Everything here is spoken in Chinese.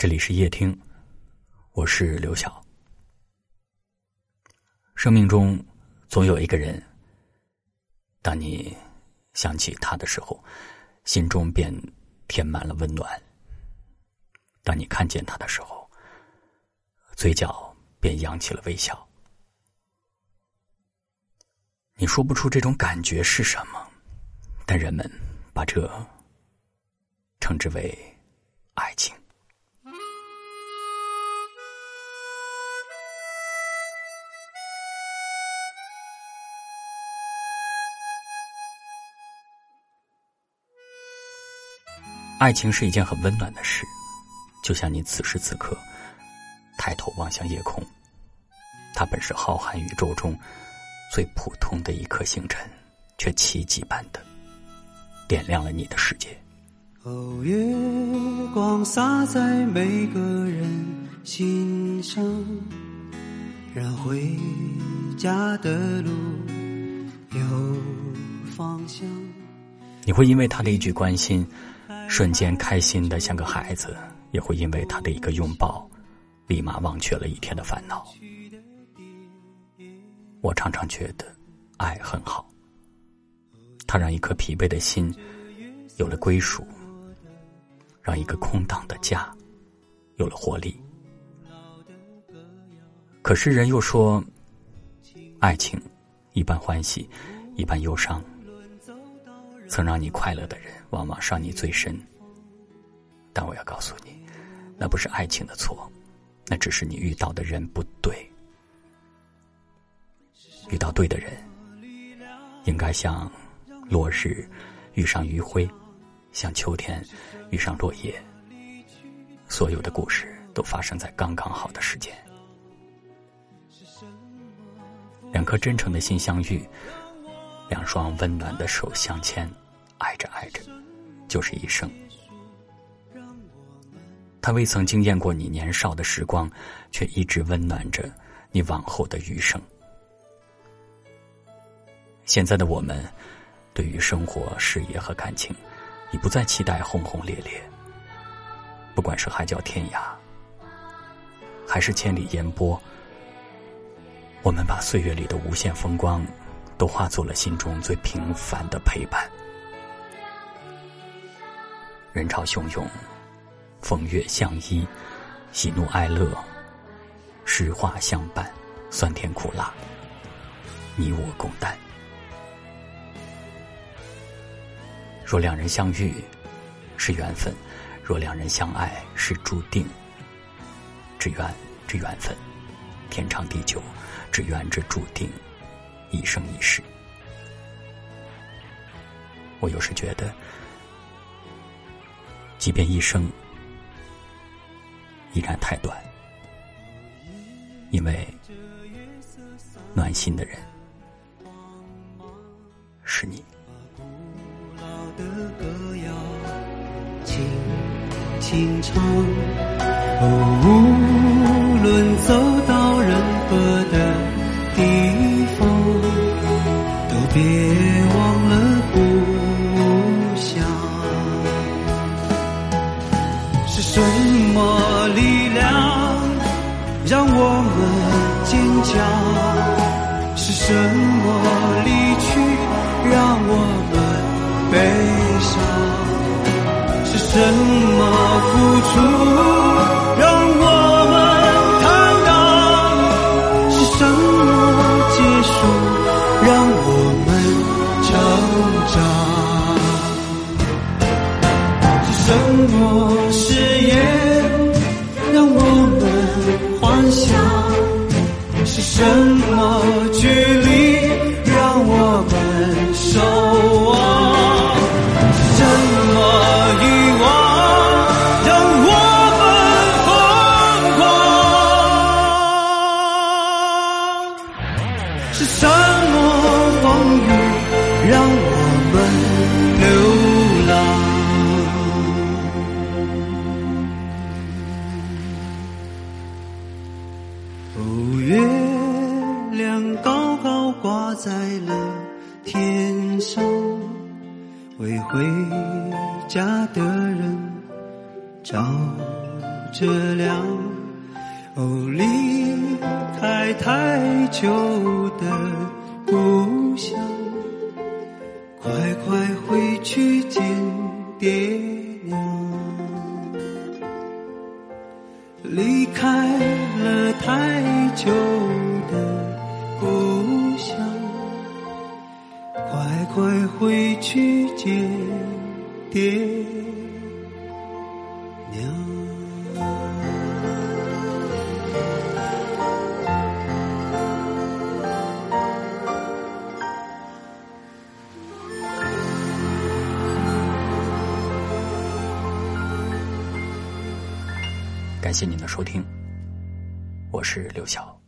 这里是夜听，我是刘晓。生命中总有一个人，当你想起他的时候，心中便填满了温暖；当你看见他的时候，嘴角便扬起了微笑。你说不出这种感觉是什么，但人们把这称之为爱情。爱情是一件很温暖的事，就像你此时此刻抬头望向夜空，它本是浩瀚宇宙中最普通的一颗星辰，却奇迹般的点亮了你的世界。哦，月光洒在每个人心上，让回家的路有方向。你会因为他的一句关心。瞬间开心的像个孩子，也会因为他的一个拥抱，立马忘却了一天的烦恼。我常常觉得，爱很好，它让一颗疲惫的心有了归属，让一个空荡的家有了活力。可是人又说，爱情一半欢喜，一半忧伤。曾让你快乐的人，往往伤你最深。但我要告诉你，那不是爱情的错，那只是你遇到的人不对。遇到对的人，应该像落日遇上余晖，像秋天遇上落叶。所有的故事都发生在刚刚好的时间。两颗真诚的心相遇。两双温暖的手相牵，爱着爱着，就是一生。他未曾惊艳过你年少的时光，却一直温暖着你往后的余生。现在的我们，对于生活、事业和感情，已不再期待轰轰烈烈。不管是海角天涯，还是千里烟波，我们把岁月里的无限风光。都化作了心中最平凡的陪伴。人潮汹涌，风月相依，喜怒哀乐，诗画相伴，酸甜苦辣，你我共担。若两人相遇是缘分，若两人相爱是注定，只愿这缘分天长地久，只愿这注定。一生一世，我有时觉得，即便一生依然太短，因为暖心的人是你。无让我们坚强？是什么么风雨让我们流浪？哦月亮高高挂在了天上，为回家的人照着亮。哦，离开太久的快快回去见爹娘。离开了太久的故乡，快快回去见爹感谢您的收听，我是刘晓。